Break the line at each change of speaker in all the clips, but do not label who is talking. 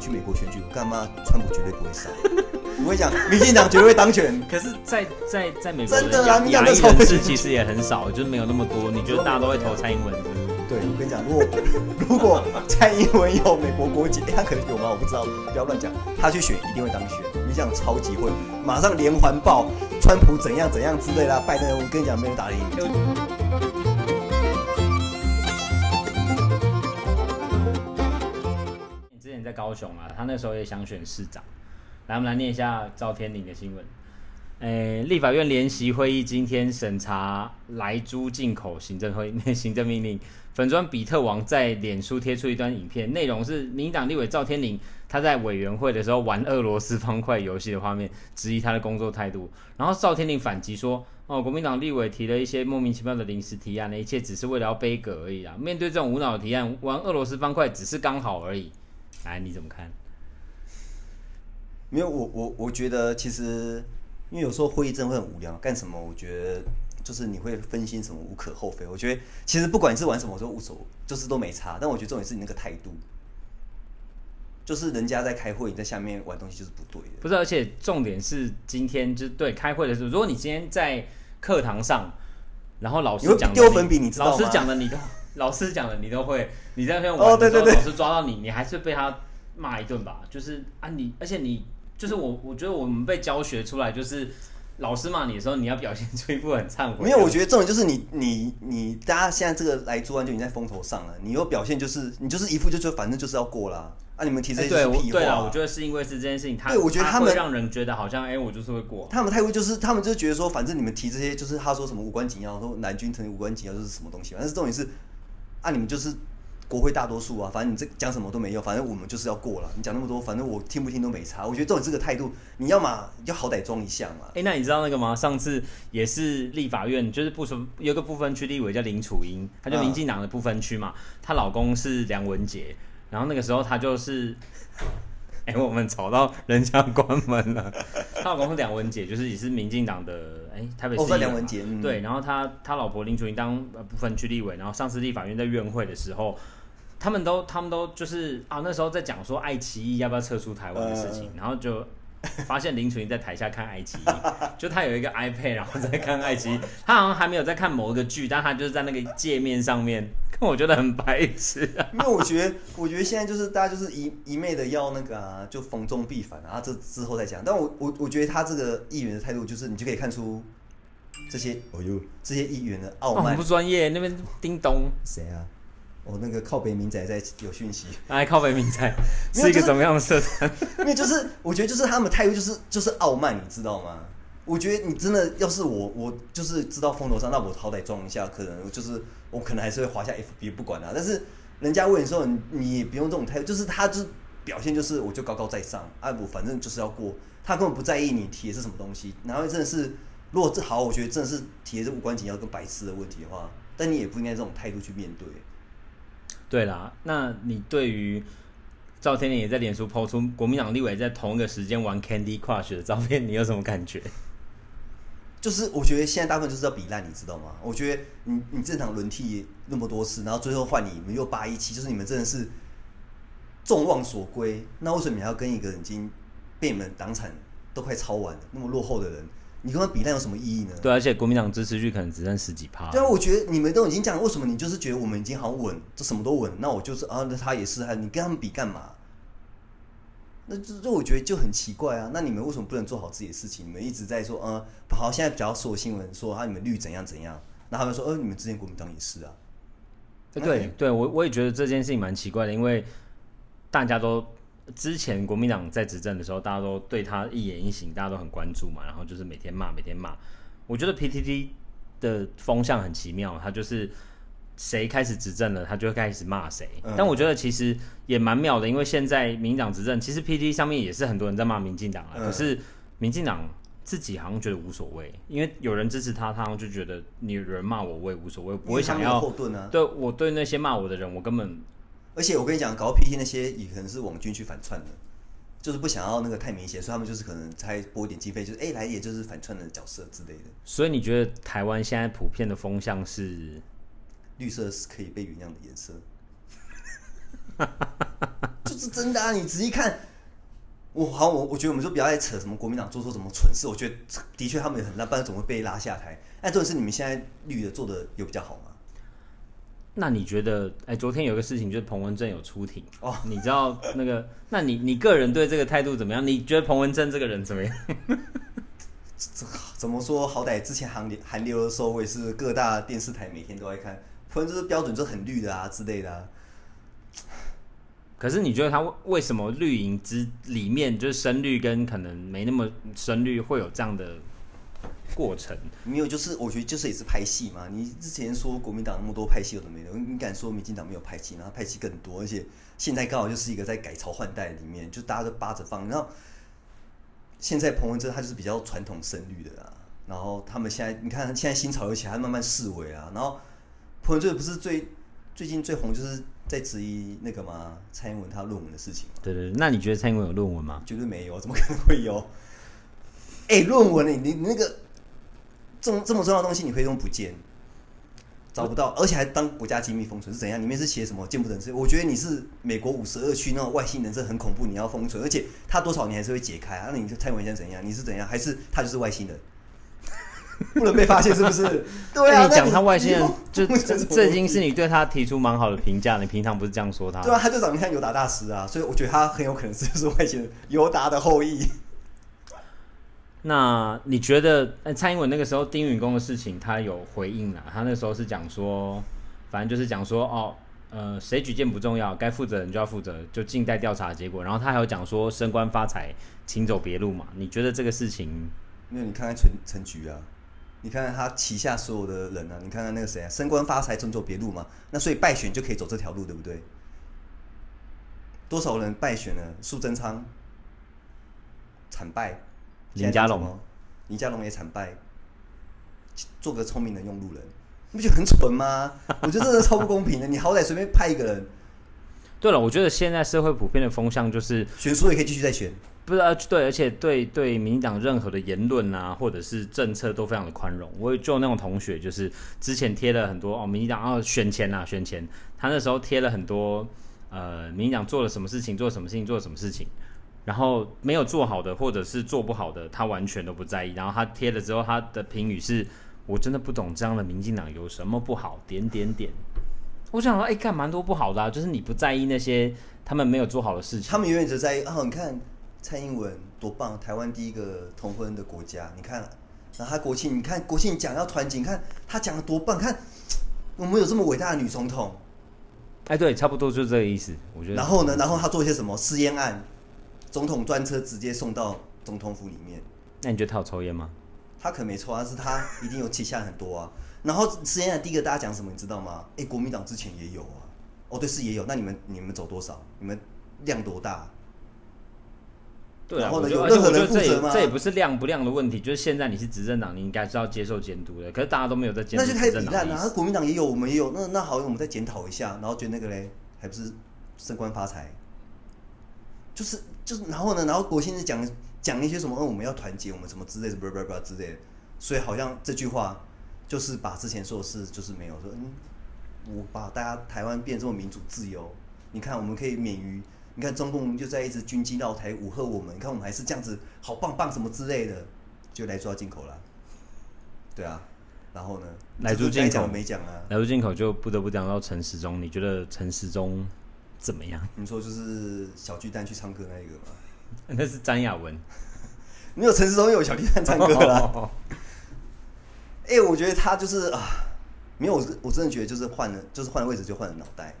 去美国选举，我干嘛？川普绝对不会上。我跟你讲，民进党绝对会当选。
可是在，在在在美国
真的啊，
亚裔人士其实也很少，就是没有那么多。你觉得大家都会投蔡英文是不是？
对，我跟你讲，如果如果蔡英文有美国国籍，他可能有吗？我不知道，不要乱讲。他去选一定会当选，你讲超级会，马上连环爆，川普怎样怎样之类的。拜登，我跟你讲，没人打
赢高雄啊，他那时候也想选市长。来，我们来念一下赵天麟的新闻。诶，立法院联席会议今天审查莱猪进口行政会 行政命令。粉专比特王在脸书贴出一段影片，内容是民党立委赵天麟他在委员会的时候玩俄罗斯方块游戏的画面，质疑他的工作态度。然后赵天麟反击说：“哦，国民党立委提了一些莫名其妙的临时提案，那一切只是为了要杯葛而已啊！面对这种无脑提案，玩俄罗斯方块只是刚好而已。”来，你怎么看？
没有，我我我觉得其实，因为有时候会议真的会很无聊，干什么？我觉得。就是你会分心什么无可厚非，我觉得其实不管你是玩什么都无所谓，就是都没差。但我觉得重点是你那个态度，就是人家在开会，你在下面玩东西就是不对的。
不是，而且重点是今天就是对开会的时候，如果你今天在课堂上，然后老师讲
丢粉笔，你知道吗？
老师讲的你都老师讲的你都会，你在那边玩的时候，老师抓到你，你还是被他骂一顿吧？就是啊你，你而且你就是我，我觉得我们被教学出来就是。老师骂你的时候，你要表现出一副很忏悔。
没有，我觉得这种就是你你你，大家现在这个莱猪案就已经在风头上了。你又表现就是你就是一副就就反正就是要过啦。啊，你们提这些是屁话。
对，对啊，我觉得是因为是这件事情，他对我觉得他们会让人觉得好像哎、欸，我就是会过。
他们太会就是他们就觉得说，反正你们提这些就是他说什么无关紧要，说南军成无关紧要，就是什么东西。但是重点是啊，你们就是。国会大多数啊，反正你这讲什么都没用，反正我们就是要过了。你讲那么多，反正我听不听都没差。我觉得照你这个态度，你要嘛要好歹装一下嘛。
哎、欸，那你知道那个吗？上次也是立法院，就是不分有个不分区立委叫林楚英，她就民进党的不分区嘛。她、嗯、老公是梁文杰，然后那个时候她就是，哎、欸，我们吵到人家关门了。她老公是梁文杰，就是也是民进党的，哎、欸，台北市。
哦，梁文杰。嗯、
对，然后他他老婆林楚英当部分区立委，然后上次立法院在院会的时候。他们都，他们都就是啊，那时候在讲说爱奇艺要不要撤出台湾的事情，呃、然后就发现林楚茵在台下看爱奇艺，就他有一个 iPad，然后在看爱奇艺，他好像还没有在看某一个剧，但他就是在那个界面上面，我觉得很白痴、啊。
因为我觉得，我觉得现在就是大家就是一一昧的要那个啊，就逢中必反啊，这之后再讲。但我我我觉得他这个议员的态度，就是你就可以看出这些哦哟，这些议员的傲慢，
哦、不专业。那边叮咚，
谁啊？我、哦、那个靠北民仔在有讯息，
哎，靠北民仔 是一个怎么样的社团？
因为就是我觉得就是他们态度就是就是傲慢，你知道吗？我觉得你真的要是我，我就是知道风头上，那我好歹装一下，可能就是我可能还是会滑下 FB 不管他。但是人家问你说，你也不用这种态度，就是他就是表现就是我就高高在上，啊，我反正就是要过，他根本不在意你提的是什么东西。然后真的是，如果这好，我觉得真的是提的是无关紧要跟白痴的问题的话，但你也不应该这种态度去面对。
对啦，那你对于赵天麟也在脸书 PO 出国民党立委在同一个时间玩 Candy Crush 的照片，你有什么感觉？
就是我觉得现在大部分就是要比烂，你知道吗？我觉得你你正常轮替那么多次，然后最后换你，你们又八一七，就是你们真的是众望所归。那为什么你还要跟一个已经被你们党产都快抄完了那么落后的人？你跟他比，那有什么意义呢？
对，而且国民党支持率可能只剩十几趴。
对啊，我觉得你们都已经讲了，为什么你就是觉得我们已经好稳，这什么都稳？那我就是啊，那他也是，你跟他们比干嘛？那这这我觉得就很奇怪啊。那你们为什么不能做好自己的事情？你们一直在说，嗯，好，现在比较说新闻说啊，你们绿怎样怎样，那他们说，呃，你们之前国民党也是啊。
对，对我我也觉得这件事情蛮奇怪的，因为大家都。之前国民党在执政的时候，大家都对他一言一行，大家都很关注嘛。然后就是每天骂，每天骂。我觉得 PTT 的风向很奇妙，他就是谁开始执政了，他就会开始骂谁。嗯、但我觉得其实也蛮妙的，因为现在民进党执政，其实 PTT 上面也是很多人在骂民进党啊。嗯、可是民进党自己好像觉得无所谓，因为有人支持他，他好像就觉得你有人骂我，我也无所谓，不会想要
后盾啊。
对我对那些骂我的人，我根本。
而且我跟你讲，搞 PT 那些也可能是网军去反串的，就是不想要那个太明显，所以他们就是可能才拨一点经费，就是哎、欸、来也就是反串的角色之类的。
所以你觉得台湾现在普遍的风向是
绿色是可以被原谅的颜色？就 就是真的啊！你仔细看，我好，我我觉得我们就不要再扯什么国民党做错什么蠢事。我觉得的确他们也很烂，不然总会被拉下台。哎，重点是你们现在绿的做的有比较好吗？
那你觉得？哎，昨天有个事情就是彭文正有出庭
哦，
你知道那个？那你你个人对这个态度怎么样？你觉得彭文正这个人怎么样？
怎怎么说？好歹之前韩流韩流的时候，我也是各大电视台每天都在看，彭文正标准就很绿的啊之类的啊。
可是你觉得他为什么绿营之里面就是深绿跟可能没那么深绿会有这样的过程？
没有，就是我觉得就是也是拍戏嘛。你之前说国民党那么多拍戏有的没的，你敢说民进党没有拍戏？然后拍戏更多，而且现在刚好就是一个在改朝换代里面，就大家都扒着放。然后现在彭文正他就是比较传统深绿的啦。然后他们现在你看现在新潮流起来，慢慢式微啊。然后彭文正不是最最近最红就是。在质疑那个吗？蔡英文他论文的事情。
对对，那你觉得蔡英文有论文吗？
绝对没有，怎么可能会有？哎、欸，论文你你那个这么这么重要的东西，你可以用不见，找不到，而且还当国家机密封存是怎样？里面是写什么见不得人知？我觉得你是美国五十二区那种外星人，这很恐怖，你要封存，而且他多少年还是会解开啊？那你就蔡文现在怎样？你是怎样？还是他就是外星人？不能被发现是不是？对啊，
你讲他外星人，就这这已经是你对他提出蛮好的评价。你平常不是这样说他？
对啊，他就长得像尤达大师啊，所以我觉得他很有可能是就是外星人尤达的后裔。
那你觉得，蔡英文那个时候丁允恭的事情，他有回应了？他那时候是讲说，反正就是讲说，哦，呃，谁举荐不重要，该负责人就要负责，就静待调查结果。然后他还有讲说，升官发财，请走别路嘛。你觉得这个事情？
那，你看看陈陈菊啊。你看看他旗下所有的人啊，你看看那个谁啊，升官发财总走别路嘛，那所以败选就可以走这条路，对不对？多少人败选了？苏贞昌惨败，
林佳龙，
林佳龙也惨败，做个聪明的用路人，你不觉得很蠢吗？我觉得这是超不公平的，你好歹随便派一个人。
对了，我觉得现在社会普遍的风向就是
选输也可以继续再选。
不是啊，对，而且对对民进党任何的言论啊，或者是政策都非常的宽容。我有就那种同学，就是之前贴了很多哦，民进党哦选前啊选前，他那时候贴了很多呃，民进党做了什么事情，做了什么事情，做了什么事情，然后没有做好的或者是做不好的，他完全都不在意。然后他贴了之后，他的评语是：我真的不懂这样的民进党有什么不好？点点点。我想说，哎，干蛮多不好的啊，就是你不在意那些他们没有做好的事情，
他们永远只在意哦，你看。蔡英文多棒！台湾第一个同婚的国家，你看，然后他国庆，你看国庆讲要团结，你看他讲的多棒！看我们有这么伟大的女总统，
哎，对，差不多就是这个意思。我觉得。
然后呢，然后他做一些什么私烟案，总统专车直接送到总统府里面。
那你觉得他有抽烟吗？
他可能没抽，但是他一定有旗下很多啊。然后私烟案第一个大家讲什么，你知道吗？哎，国民党之前也有啊。哦，对，是也有。那你们你们走多少？你们量多大？
对啊，然后呢，有任何人负责吗？这也不是量不量的问题，就是现在你是执政党，你应该是要接受监督的。可是大家都没有在监督，那就太糜烂了。
国民党也有，我们也有，那那好，我们再检讨一下，然后觉得那个嘞，还不是升官发财？就是就是，然后呢，然后国庆是讲讲一些什么？嗯，我们要团结，我们什么之类的，不不不之类的。所以好像这句话就是把之前说的事就是没有说，嗯，我把大家台湾变这么民主自由，你看我们可以免于。你看中共就在一直军机绕台武吓我们，你看我们还是这样子好棒棒什么之类的，就来抓进口了。对啊，然后呢？
来猪进口
没讲啊？
来猪进口就不得不讲到陈时中，你觉得陈时中怎么样？
你说就是小巨蛋去唱歌那一个吗？
那是张雅文，
没有陈时中，有小巨蛋唱歌了。哎、欸，我觉得他就是啊，没有，我真的觉得就是换了，就是换了位置就换了脑袋，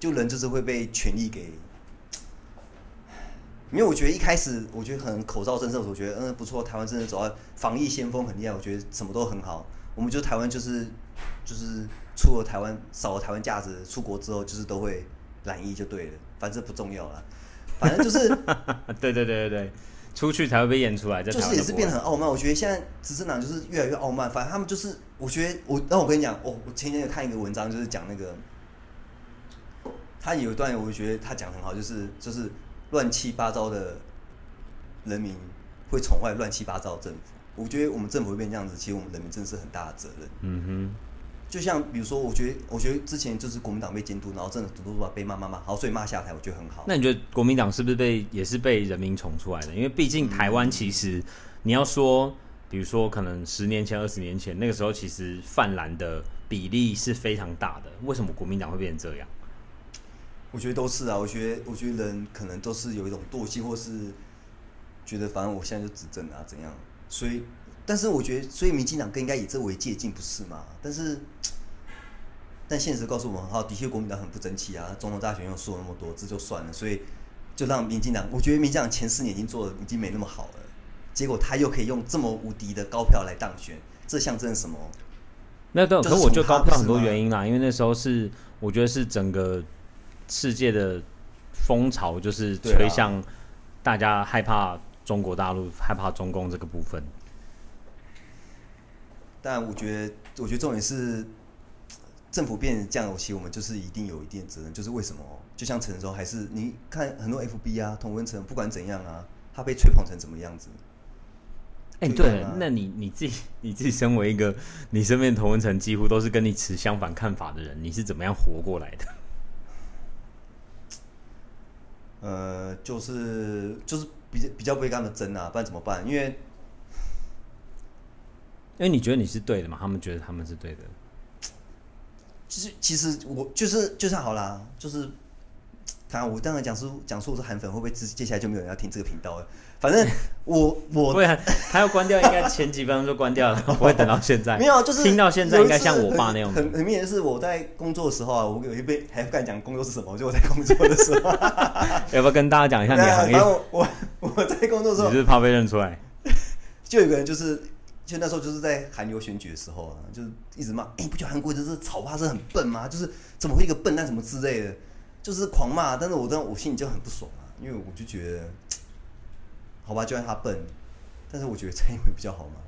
就人就是会被权力给。因为我觉得一开始，我觉得很口罩政策，我觉得嗯不错，台湾真的走到防疫先锋很厉害，我觉得什么都很好。我们就台湾就是就是出了台湾少了台湾价值，出国之后就是都会染衣就对了，反正不重要了，反正就是
对对对对对，出去才会被演出来，
就是也是变得很傲慢。我觉得现在执政党就是越来越傲慢，反正他们就是我觉得我那我跟你讲，我我前天有看一个文章，就是讲那个他有一段，我觉得他讲很好，就是就是。乱七八糟的人民会宠坏乱七八糟的政府，我觉得我们政府会变这样子，其实我们人民真的是很大的责任。
嗯哼，
就像比如说，我觉得我觉得之前就是国民党被监督，然后真的很多都被骂骂骂，好，所以骂下台，我觉得很好。
那你觉得国民党是不是被也是被人民宠出来的？因为毕竟台湾其实你要说，比如说可能十年前、二十年前那个时候，其实泛蓝的比例是非常大的。为什么国民党会变成这样？
我觉得都是啊，我觉得我觉得人可能都是有一种惰性，或是觉得反正我现在就执政啊，怎样？所以。但是我觉得，所以民进党更应该以这为借鉴，不是吗？但是，但现实告诉我们，哈，的确国民党很不争气啊。总统大选又输了那么多，这就算了。所以，就让民进党，我觉得民进党前四年已经做的已经没那么好了。结果他又可以用这么无敌的高票来当选，这象征什么？
那对，可是我觉得高票很多原因啦，因为那时候是我觉得是整个世界的风潮，就是吹向大家害怕中国大陆、害怕中共这个部分。
但我觉得，我觉得重点是政府变成这样，其实我们就是一定有一定责任。就是为什么？就像陈州，还是你看很多 FB 啊，同温层，不管怎样啊，他被吹捧成怎么样子？
哎、欸，对，那你你自己你自己身为一个，你身边的同温层几乎都是跟你持相反看法的人，你是怎么样活过来的？
呃，就是就是比较比较不会跟他们争啊，不然怎么办？因为。
因为你觉得你是对的嘛？他们觉得他们是对的。
其实，其实我就是就算好啦，就是，看我当然讲述讲述我是韩粉，会不会接接下来就没有人要听这个频道了？反正我我
不会，他要关掉，应该前几分钟就关掉了，不会等到现在。
没有，就是
听到现在应该像我爸那样。
很很明显是我在工作的时候啊，我有一辈还不敢讲工作是什么，就我在工作的时候，
要不要跟大家讲一下你的行业？
我我我在工作的时候，
你是怕被认出来？
就有个人就是。就那时候就是在韩流选举的时候啊，就是一直骂，哎、欸，不觉得韩国就是草怕是很笨吗？就是怎么会一个笨蛋什么之类的，就是狂骂。但是我当我心里就很不爽啊，因为我就觉得，好吧，就算他笨，但是我觉得蔡英文比较好嘛。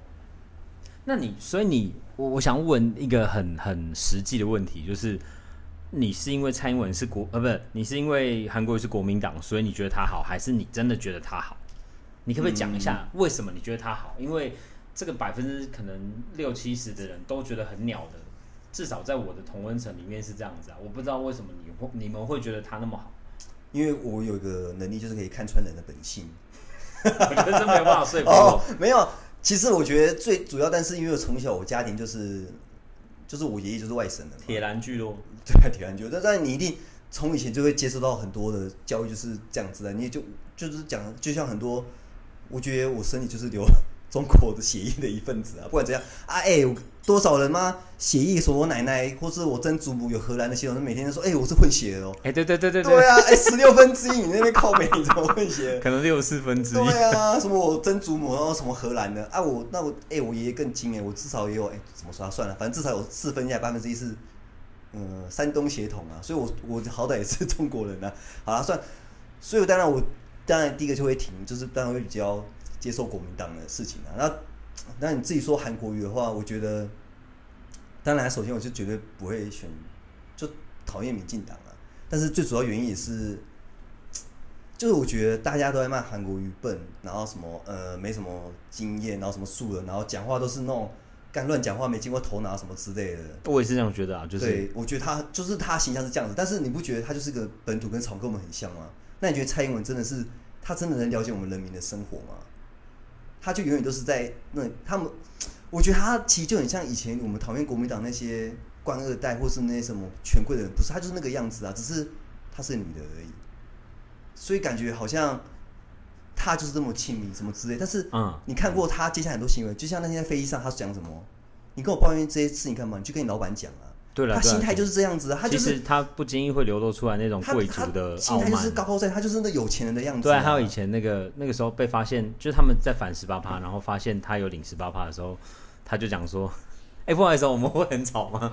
那你，所以你，我我想问一个很很实际的问题，就是你是因为蔡英文是国呃，不是，你是因为韩国瑜是国民党，所以你觉得他好，还是你真的觉得他好？你可不可以讲一下为什么你觉得他好？因为这个百分之可能六七十的人都觉得很鸟的，至少在我的同温层里面是这样子啊。我不知道为什么你会你们会觉得他那么好，
因为我有一个能力，就是可以看穿人的本性。
我觉得真没有办法说服 我。
哦，没有，其实我觉得最主要，但是因为我从小我家庭就是，就是我爷爷就是外省的
铁蓝巨咯。
对，铁蓝巨。但但你一定从以前就会接受到很多的教育，就是这样子的。你也就就是讲，就像很多，我觉得我身体就是流。中国的血液的一份子啊，不管怎样啊，哎、欸，多少人吗？血液说我奶奶或是我曾祖母有荷兰的血统，每天都说，哎、欸，我是混血的哦。
哎、欸，对对对对
对啊，哎、欸，十六分之一，你那边靠北，你怎么混血？
可能六四分之一。
对啊，什么我曾祖母然后什么荷兰的啊，我那我哎、欸，我爷爷更精哎，我至少也有哎、欸，怎么说啊？算了，反正至少有四分一还八分之一是，嗯，山东血统啊，所以我我好歹也是中国人啊。好了，算，所以当然我当然第一个就会停，就是当然会比较。接受国民党的事情啊，那那你自己说韩国瑜的话，我觉得，当然首先我就绝对不会选，就讨厌民进党啊。但是最主要原因也是，就是我觉得大家都在骂韩国瑜笨，然后什么呃没什么经验，然后什么素人，然后讲话都是那种干乱讲话，没经过头脑什么之类的。
我也是这样觉得啊，就是
对，我觉得他就是他形象是这样子，但是你不觉得他就是个本土跟草根我们很像吗？那你觉得蔡英文真的是他真的能了解我们人民的生活吗？他就永远都是在那，他们，我觉得他其实就很像以前我们讨厌国民党那些官二代或是那些什么权贵的人，不是他就是那个样子啊，只是他是女的而已，所以感觉好像他就是这么亲民什么之类。但是，嗯，你看过他接下来很多行为，就像那天在飞机上他讲什么，你跟我抱怨这些事情干嘛？你去跟你老板讲啊。对了，他心态就是这样子，他就是
他不经意会流露出来那种贵族的
心态，就是高高在，他就是那有钱人的样子。
对，还有以前那个那个时候被发现，就是他们在反十八趴，然后发现他有领十八趴的时候，他就讲说：“哎，不好意思，我们会很吵吗？”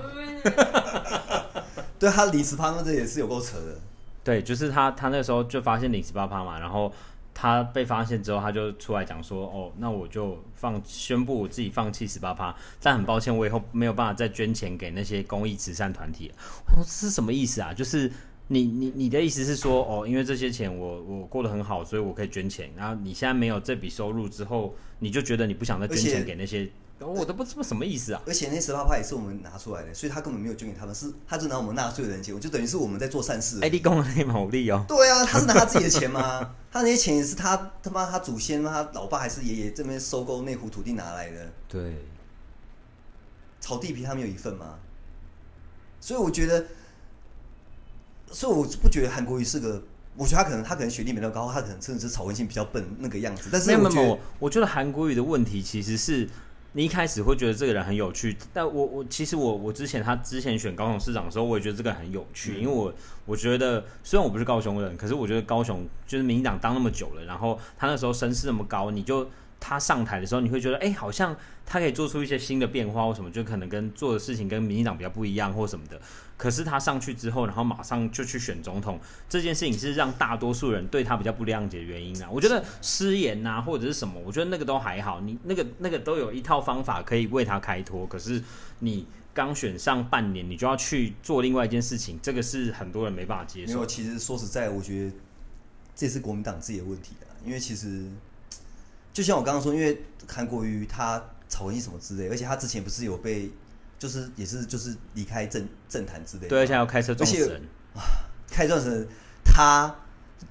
对，他领十八趴，这也是有够扯的。
对，就是他他那个时候就发现领十八趴嘛，然后。他被发现之后，他就出来讲说：“哦，那我就放宣布我自己放弃十八趴，但很抱歉，我以后没有办法再捐钱给那些公益慈善团体。”我说：“这是什么意思啊？就是你你你的意思是说，哦，因为这些钱我我过得很好，所以我可以捐钱。然后你现在没有这笔收入之后，你就觉得你不想再捐钱给那些我都不知道什么意思啊。
而且那十八趴也是我们拿出来的，所以他根本没有捐给他们，是他就拿我们纳税人的钱，我就等于是我们在做善事。
哎，你讲的那毛利哦。
对啊，他是拿他自己的钱吗？他那些钱也是他他妈他祖先他老爸还是爷爷这边收购那湖土地拿来的。
对。
炒地皮他们有一份吗？所以我觉得，所以我不觉得韩国瑜是个。我觉得他可能他可能学历没那么高，他可能真的是草根性比较笨那个样子。但是我觉得没有没有，
我觉得韩国语的问题其实是你一开始会觉得这个人很有趣，但我我其实我我之前他之前选高雄市长的时候，我也觉得这个很有趣，嗯、因为我我觉得虽然我不是高雄人，可是我觉得高雄就是民进党当那么久了，然后他那时候声势那么高，你就他上台的时候，你会觉得哎、好像他可以做出一些新的变化或什么，就可能跟做的事情跟民进党比较不一样或什么的。可是他上去之后，然后马上就去选总统，这件事情是让大多数人对他比较不谅解的原因啊。我觉得失言呐、啊，或者是什么，我觉得那个都还好。你那个那个都有一套方法可以为他开脱。可是你刚选上半年，你就要去做另外一件事情，这个是很多人没办法接受。
没有，其实说实在，我觉得这是国民党自己的问题啊。因为其实就像我刚刚说，因为韩国瑜他草根什么之类，而且他之前不是有被。就是也是就是离开政政坛之类的，
对，现在要开车撞死人
啊！开撞死人，他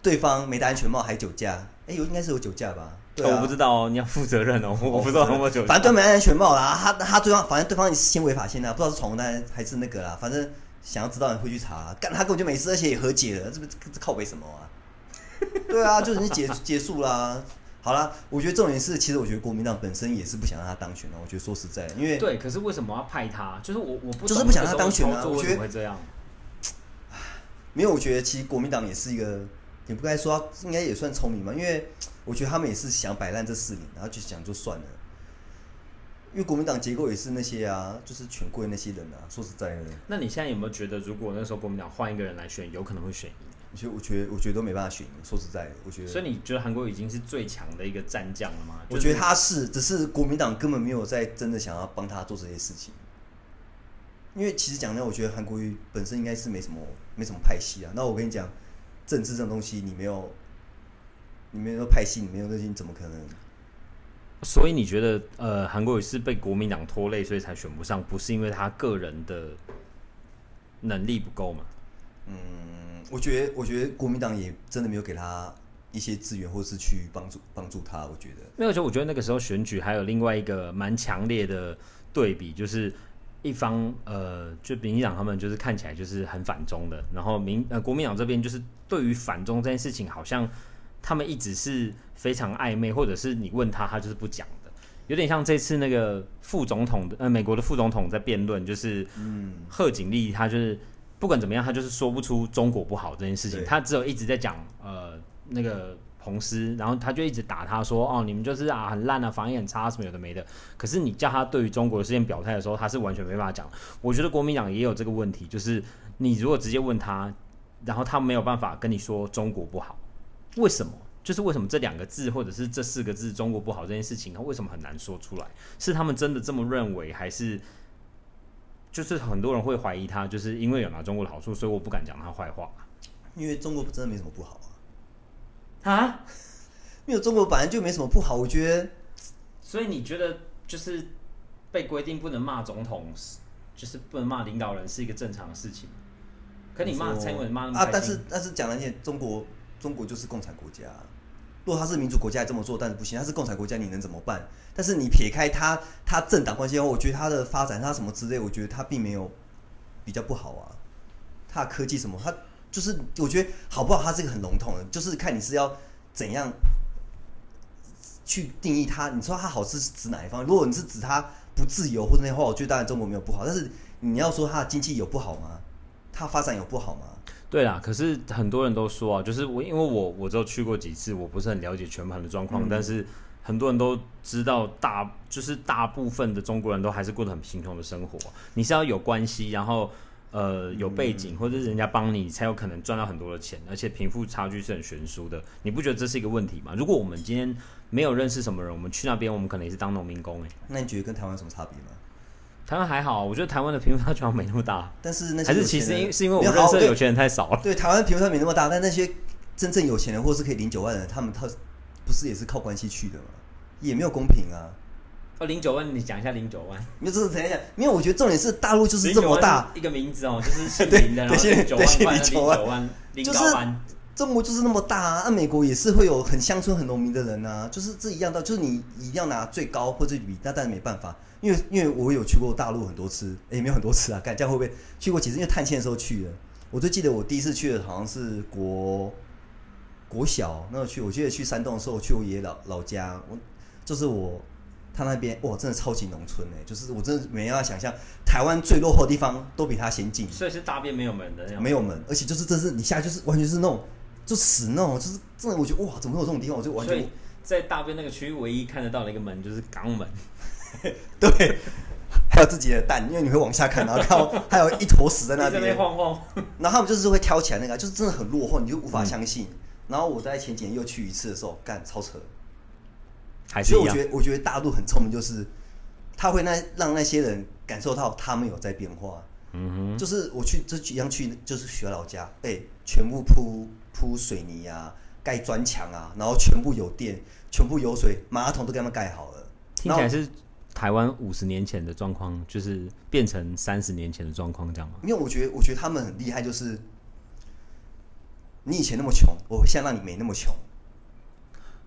对方没戴安全帽还酒驾，哎、欸，有应该是有酒驾吧？对、啊，
我不知道哦，你要负责任哦，我不知道有没有酒驾，
反正对没戴安全帽啦，他他对方反正对方也是先违法先的，不知道是闯红灯还是那个啦，反正想要知道你会去查，干他根本就没事，而且也和解了，这不这靠北什么啊？对啊，就已经结 结束啦。好了，我觉得重点是，其实我觉得国民党本身也是不想让他当选的。我觉得说实在，因为
对，可是为什么要派他？就是我我不
就是不想让他当选啊。我觉得
会这样。
没有，我觉得其实国民党也是一个，也不该说应该也算聪明嘛。因为我觉得他们也是想摆烂这四年，然后就想就算了。因为国民党结构也是那些啊，就是权贵那些人啊。说实在的，
那你现在有没有觉得，如果那时候国民党换一个人来选，有可能会选赢？
我觉得，我觉得，我觉得都没办法选。说实在的，我觉得。
所以你觉得韩国瑜已经是最强的一个战将了吗？
我觉得他是，只是国民党根本没有在真的想要帮他做这些事情。因为其实讲呢，我觉得韩国瑜本身应该是没什么，没什么派系啊。那我跟你讲，政治这种东西，你没有，你没有派系，你没有东西，你怎么可能？
所以你觉得，呃，韩国瑜是被国民党拖累，所以才选不上，不是因为他个人的能力不够吗？
嗯。我觉得，我觉得国民党也真的没有给他一些资源，或是去帮助帮助他。我觉得
没有，就我觉得那个时候选举还有另外一个蛮强烈的对比，就是一方呃，就民进党他们就是看起来就是很反中的，然后民呃国民党这边就是对于反中这件事情，好像他们一直是非常暧昧，或者是你问他，他就是不讲的，有点像这次那个副总统的呃美国的副总统在辩论，就是嗯贺锦丽他就是。不管怎么样，他就是说不出中国不好这件事情。他只有一直在讲呃那个彭斯，然后他就一直打他说哦，你们就是啊很烂啊，防疫很差什么有的没的。可是你叫他对于中国的事件表态的时候，他是完全没办法讲。我觉得国民党也有这个问题，就是你如果直接问他，然后他没有办法跟你说中国不好，为什么？就是为什么这两个字或者是这四个字中国不好这件事情，他为什么很难说出来？是他们真的这么认为，还是？就是很多人会怀疑他，就是因为有拿中国的好处，所以我不敢讲他坏话。
因为中国真的没什么不好
啊，啊，
没有中国本来就没什么不好，我觉得。
所以你觉得就是被规定不能骂总统，就是不能骂领导人，是一个正常的事情？可你骂蔡英文骂那么
啊？但是但是讲了一点，中国中国就是共产国家。如果他是民主国家，也这么做，但是不行。他是共产国家，你能怎么办？但是你撇开他，他政党关系后，我觉得他的发展，他什么之类，我觉得他并没有比较不好啊。他的科技什么，他就是我觉得好不好，他是一个很笼统的，就是看你是要怎样去定义他。你说他好是指哪一方？如果你是指他不自由或者那话，我觉得当然中国没有不好。但是你要说他的经济有不好吗？他发展有不好吗？
对啦，可是很多人都说啊，就是我，因为我我只有去过几次，我不是很了解全盘的状况，嗯、但是很多人都知道大，就是大部分的中国人都还是过得很贫穷的生活。你是要有关系，然后呃有背景，或者是人家帮你，才有可能赚到很多的钱，而且贫富差距是很悬殊的。你不觉得这是一个问题吗？如果我们今天没有认识什么人，我们去那边，我们可能也是当农民工哎。
那你觉得跟台湾有什么差别吗？
台湾还好，我觉得台湾的贫富差距没那么大。
但是那些
还是其实因是因为我认识的有钱人太少了。
对，台湾贫富差没那么大，但那些真正有钱人或是可以领九万的人，他们他不是也是靠关系去的吗？也没有公平啊。
哦，零九万，你讲一下零九万。
没有，这是怎样讲？因为我觉得重点是大陆就是这么大
一个名字哦，就是姓林的，然后零九万，零九万，零九万。
中国就是那么大啊，那美国也是会有很乡村很农民的人啊，就是这一样的，就是你一定要拿最高或者比，那当然没办法，因为因为我有去过大陆很多次，也没有很多次啊，看这样会不会去过几次？因为探亲的时候去的，我就记得我第一次去的好像是国国小那时候去，我记得去山东的时候去我爷爷老老家，我就是我。他那边哇，真的超级农村哎，就是我真的没办法想象，台湾最落后的地方都比他先进。
所以是大便没有门的。
没有门，而且就是这是你下来就是完全是那种就死那种，就是真的我觉得哇，怎么会有这种地方？我就完全
在大便那个区域唯一看得到的一个门就是肛门，
对，还有自己的蛋，因为你会往下看，然后看到还有一坨屎在那边。
在那晃晃。
然后他们就是会挑起来那个，就是真的很落后，你就无法相信。嗯、然后我在前几年又去一次的时候，干超扯。所以我觉得，我觉得大陆很聪明，就是他会那让那些人感受到他们有在变化。嗯哼，就是我去这一样去，就是学老家，哎、欸，全部铺铺水泥啊，盖砖墙啊，然后全部有电，全部有水，马桶都给他们盖好了。
听起来是台湾五十年前的状况，就是变成三十年前的状况，这样吗？
因为我觉得，我觉得他们很厉害，就是你以前那么穷，我现在让你没那么穷。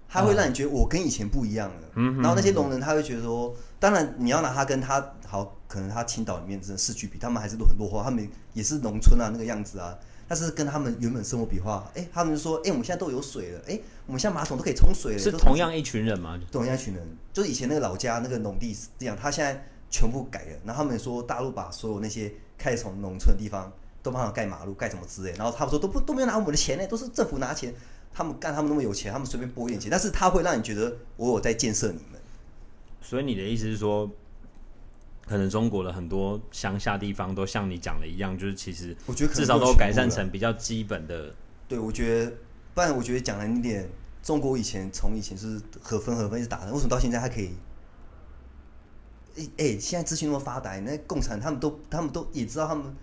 他会让你觉得我跟以前不一样了，嗯、然后那些农人他会觉得说，当然你要拿他跟他好，可能他青岛里面真的市区比，他们还是都很落后，他们也是农村啊那个样子啊，但是跟他们原本生活比的话，哎，他们就说，哎，我们现在都有水了，哎，我们现在马桶都可以冲水了，
是同样一群人吗？
同样一群人，就是以前那个老家那个农地是这样，他现在全部改了，然后他们说大陆把所有那些开始从农村的地方都帮他盖马路盖什么之类，然后他们说都不都没有拿我们的钱呢，都是政府拿钱。他们干，他们那么有钱，他们随便拨一点钱，但是他会让你觉得我有在建设你们。
所以你的意思是说，可能中国的很多乡下地方都像你讲的一样，就是其实我觉得至少都改善成比较基本的。
对，我觉得，不然我觉得讲难听点，中国以前从以前是合分合分一直打的，为什么到现在还可以？哎、欸、哎，现在资讯那么发达，那共产他们都他们都也知道他们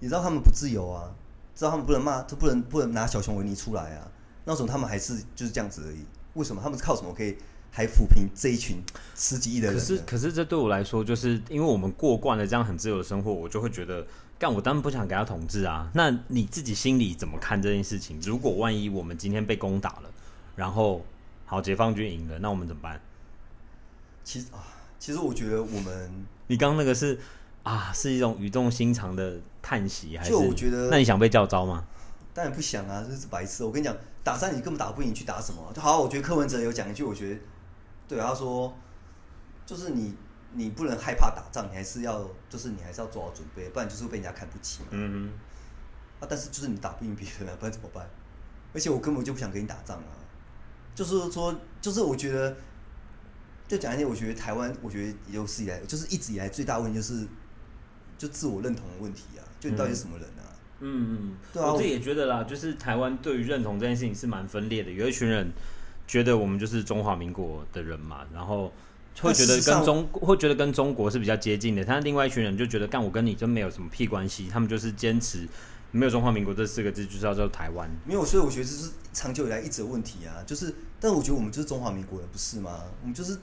也知道他们不自由啊，知道他们不能骂，都不能不能拿小熊维尼出来啊。那种他们还是就是这样子而已。为什么他们是靠什么可以还抚平这一群十几亿的人？
可是，可是这对我来说，就是因为我们过惯了这样很自由的生活，我就会觉得，干我当然不想给他统治啊。那你自己心里怎么看这件事情？如果万一我们今天被攻打了，然后好解放军赢了，那我们怎么办？
其实啊，其实我觉得我们，
你刚刚那个是啊，是一种语重心长的叹息，还是？
就我觉得，
那你想被叫招吗？
当然不想啊，这是白痴。我跟你讲。打仗你根本打不赢，去打什么？就好，我觉得柯文哲有讲一句，我觉得对，他说就是你你不能害怕打仗，你还是要就是你还是要做好准备，不然就是被人家看不起嘛。嗯哼。啊，但是就是你打不赢别人啊，不然怎么办？而且我根本就不想跟你打仗啊。就是说，就是我觉得，就讲一点，我觉得台湾，我觉得有史以来就是一直以来最大问题就是就自我认同的问题啊，就你到底是什么人啊？嗯
嗯嗯，对啊，我自己也觉得啦，就是台湾对于认同这件事情是蛮分裂的。有一群人觉得我们就是中华民国的人嘛，然后会觉得跟中会觉得跟中国是比较接近的。但另外一群人就觉得，干我跟你真没有什么屁关系。他们就是坚持没有中华民国这四个字，就是要叫台湾。
没有，所以我觉得这是长久以来一直的问题啊。就是，但我觉得我们就是中华民国人，不是吗？我们就是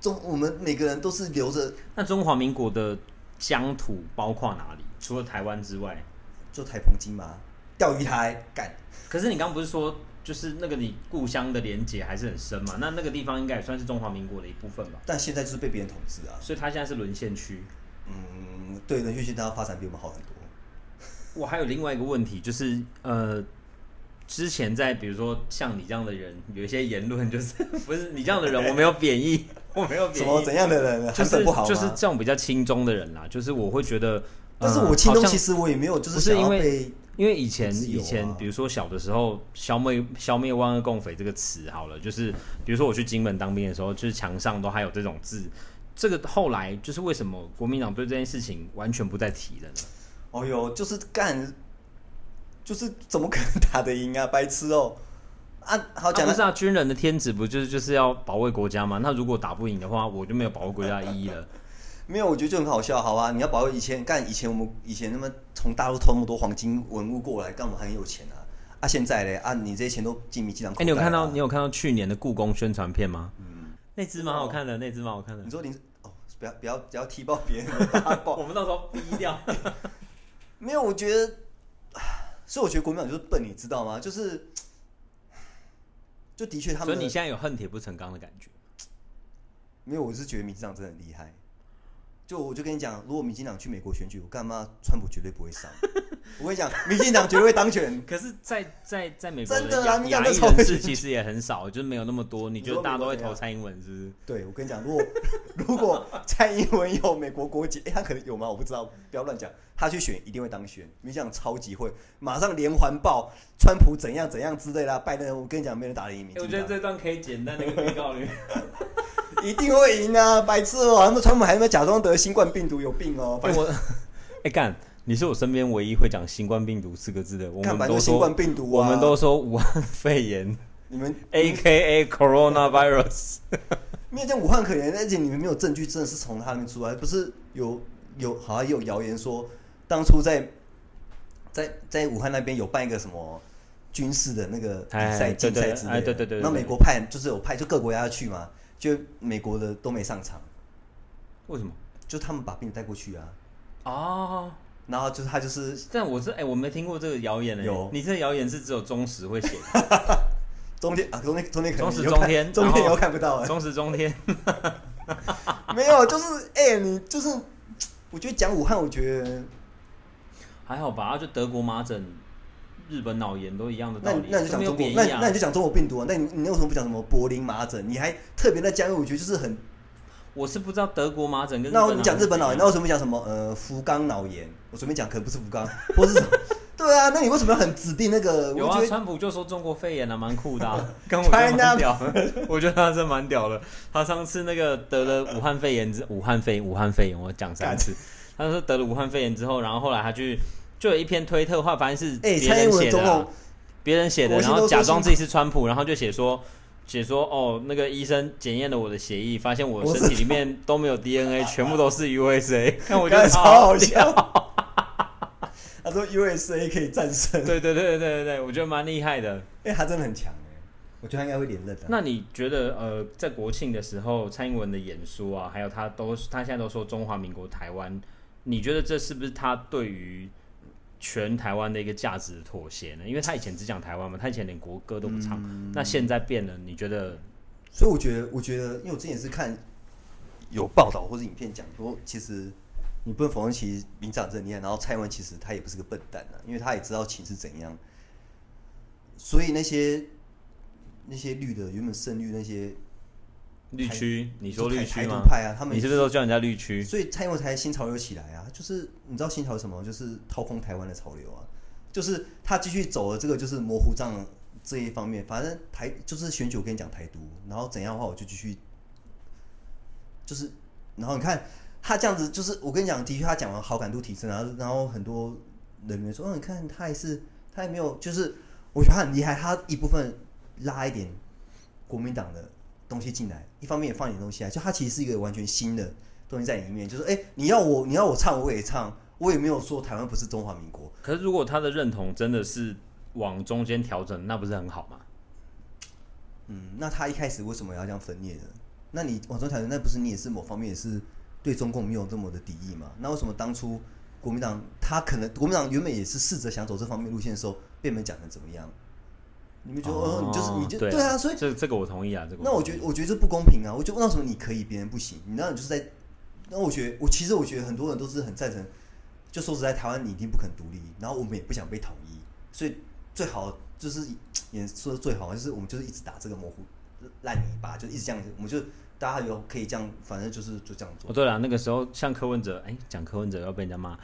中，我们每个人都是留着。
那中华民国的疆土包括哪里？除了台湾之外？
就台澎金马，钓鱼台干。
可是你刚刚不是说，就是那个你故乡的连结还是很深嘛？那那个地方应该也算是中华民国的一部分吧？
但现在就是被别人统治啊，
所以他现在是沦陷区。
嗯，对，沦陷区它发展比我们好很多。
我还有另外一个问题，就是呃，之前在比如说像你这样的人，有一些言论，就是 不是你这样的人，我没有贬义，我没有贬义。什
么怎样的人？
就是
不好
就是这种比较轻中的人啦，就是我会觉得。
但是我轻中其实我也没有，就是
是因为因为以前以前比如说小的时候消灭消灭万恶共匪这个词好了，就是比如说我去金门当兵的时候，就是墙上都还有这种字。这个后来就是为什么国民党对这件事情完全不再提了呢？
哦哟，就是干，就是怎么可能打得赢啊？白痴哦！啊，好讲的、啊、
是啊，军人的天职不就是就是要保卫国家吗？那如果打不赢的话，我就没有保卫国家的意义了。
没有，我觉得就很好笑，好吧？你要保佑以前干以前我们以前那么从大陆偷那么多黄金文物过来，干我们很有钱啊！啊，现在嘞啊，你这些钱都进民进党口袋。
哎，你有看到你有看到去年的故宫宣传片吗？嗯，那只蛮好看的，那只蛮好看的。
你说你哦，不要不要不要踢爆别人的八卦，
我们到时候逼掉。
没有，我觉得，所以我觉得国民党就是笨，你知道吗？就是，就的确他们。
所以你现在有恨铁不成钢的感觉？
没有，我是觉得民进党真的很厉害。就我就跟你讲，如果民进党去美国选举，我干嘛？川普绝对不会上。我跟你讲，民进党绝对会当选。
可是在，在在在美国
真的啊，
亚裔人士其实也很少，就是没有那么多。你觉得大家都会投蔡英文，是不是？
对，我跟你讲，如果 如果蔡英文有美国国籍，哎、欸，他可能有吗？我不知道，不要乱讲。他去选一定会当选，民进党超级会，马上连环爆川普怎样怎样之类的。拜登，我跟你讲，没人打得赢民进党。
我觉得这段可以简单的预告你。
一定会赢啊！白痴哦、喔，他们川普还在假装得新冠病毒，有病哦、喔！
我哎 干，你是我身边唯一会讲新冠病毒四个字的。我们都说
新冠病毒、啊，
我们都说武汉肺炎。
你们
A K A Coronavirus，
没有讲武汉可言，而且你们没有证据，真的是从他们出来，不是有有好像也有谣言说，当初在在在武汉那边有办一个什么军事的那个比赛竞赛之类的，
对对对，
那美国派就是有派，就各国家要去嘛。就美国的都没上场，
为什么？
就他们把病毒带过去啊！
哦，
然后就是他就是，
但我是哎、欸，我没听过这个谣言呢。有，你这个谣言是只有中时会
写。中天啊，中天中天可能
中时中天，
中天以后看不到了。
中时中天，
没有，就是哎、欸，你就是，我觉得讲武汉，我觉得
还好吧，就德国麻疹。日本脑炎都一样的道理，
那那你就讲中国，那那你就讲中国病毒啊？那你你为什么不讲什么柏林麻疹？你还特别在讲，因为我觉得就是很，
我是不知道德国麻疹跟
那你讲日本脑炎，那为什么讲什么呃福冈脑炎？我随便讲，可能不是福冈，或是什么？对啊，那你为什么要很指定那个？
有啊，川普就说中国肺炎啊，蛮酷的、啊，跟我蛮屌，我觉得他真蛮屌的。他上次那个得了武汉肺炎之武汉肺武汉肺炎，我讲三次，他说得了武汉肺炎之后，然后后来他去。就有一篇推特话，反正是别人写的、啊，别、欸、人写的，然后假装自己是川普，然后就写说，写说哦，那个医生检验了我的血液，发现我身体里面都没有 DNA，全部都是 USA，看我觉得超好笑。
他说 USA 可以战胜，
对对对对对对，我觉得蛮厉害的，
哎、欸，他真的很强哎，我觉得他应该会连任的。
那你觉得呃，在国庆的时候，蔡英文的演说啊，还有他都他现在都说中华民国台湾，你觉得这是不是他对于？全台湾的一个价值妥协呢？因为他以前只讲台湾嘛，他以前连国歌都不唱，嗯、那现在变了，你觉得？
所以我觉得，我觉得，因为我之前是看有报道或者影片讲说，其实你不能否认，其实民进党很厉害，然后蔡英文其实他也不是个笨蛋啊，因为他也知道情是怎样，所以那些那些绿的原本胜绿那些。
绿区，你说绿区吗？
派啊，他们
你是不是都叫人家绿区？
所以蔡英文才新潮流起来啊，就是你知道新潮流什么？就是掏空台湾的潮流啊，就是他继续走了这个就是模糊账这一方面，反正台就是选举，我跟你讲台独，然后怎样的话我就继续，就是然后你看他这样子，就是我跟你讲，的确他讲完好感度提升，然后然后很多人员说，哦，你看他也是，他也没有，就是我觉得他很厉害，他一部分拉一点国民党的。东西进来，一方面也放一点东西来，就它其实是一个完全新的东西在里面。就是哎、欸，你要我你要我唱，我也唱，我也没有说台湾不是中华民国。
可是如果他的认同真的是往中间调整，那不是很好吗？
嗯，那他一开始为什么要这样分裂呢？那你往中调整，那不是你也是某方面也是对中共没有这么的敌意吗？那为什么当初国民党他可能国民党原本也是试着想走这方面路线的时候，被你们讲成怎么样？你们觉得，哦，你就是你就对，对啊，所以
这这个我同意啊，这个。
那我觉得，我觉得这不公平啊！我就问到什么你可以，别人不行？你那你就是在，那我觉得，我其实我觉得很多人都是很赞成，就说实在，台湾你一定不肯独立，然后我们也不想被统一，所以最好就是也说的最好，就是我们就是一直打这个模糊烂泥巴，就一直这样子，我们就大家有可以这样，反正就是就这样做。
哦，对了，那个时候像柯文哲，哎，讲柯文哲要被人家骂。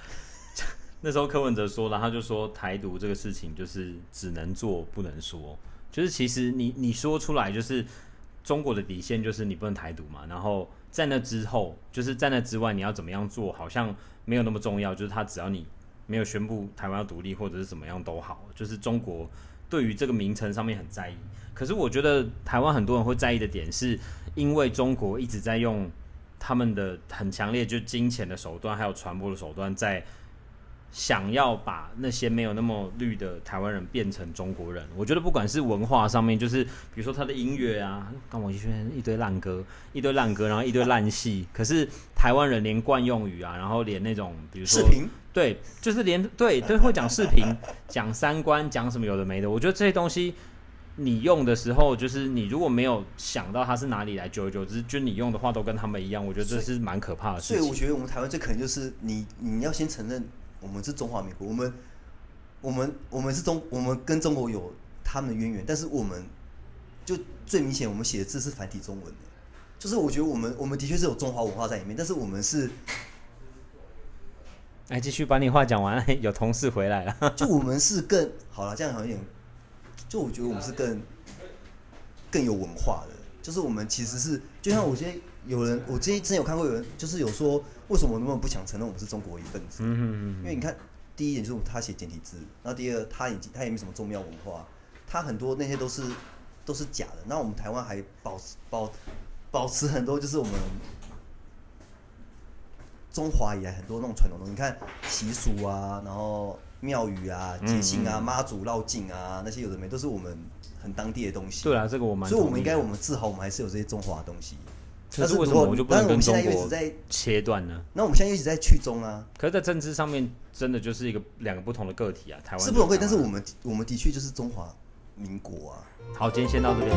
那时候柯文哲说了，他就说台独这个事情就是只能做不能说，就是其实你你说出来就是中国的底线就是你不能台独嘛，然后在那之后就是在那之外你要怎么样做好像没有那么重要，就是他只要你没有宣布台湾要独立或者是怎么样都好，就是中国对于这个名称上面很在意。可是我觉得台湾很多人会在意的点是因为中国一直在用他们的很强烈就金钱的手段还有传播的手段在。想要把那些没有那么绿的台湾人变成中国人。我觉得不管是文化上面，就是比如说他的音乐啊，刚我一圈一堆烂歌，一堆烂歌，然后一堆烂戏。可是台湾人连惯用语啊，然后连那种比如说
视频，
对，就是连对都会讲视频，讲三观，讲什么有的没的。我觉得这些东西。你用的时候，就是你如果没有想到它是哪里来，久而久之，就你用的话都跟他们一样，我觉得这是蛮可怕的事情。
所以我觉得我们台湾最可能就是你，你要先承认我们是中华民国，我们，我们，我们是中，我们跟中国有他们的渊源，但是我们就最明显，我们写的字是繁体中文的，就是我觉得我们，我们的确是有中华文化在里面，但是我们是，
来继续把你话讲完，有同事回来了，
就我们是更好了，这样好像有点。就我觉得我们是更更有文化的，就是我们其实是就像我今天有人，我之前之前有看过有人，就是有说为什么我那么不想承认我们是中国一份子？嗯嗯嗯。因为你看，第一点就是他写简体字，然后第二他也他也没什么宗庙文化，他很多那些都是都是假的。那我们台湾还保持保保持很多，就是我们中华以来很多那种传统东西，你看习俗啊，然后。庙宇啊、节庆啊、妈祖绕境啊，那些有的没都是我们很当地的东西。
对啊，这个我蛮。
所以，我们应该我们自豪，我们还是有这些中华的东西。
但是为什么我就不能跟中国在切断呢？
那我们现在一直在去中啊。
可是，在政治上面，真的就是一个两个不同的个体啊。台湾
是不同个体，但是我们我们的确就是中华民国啊。
好，今天先到这边。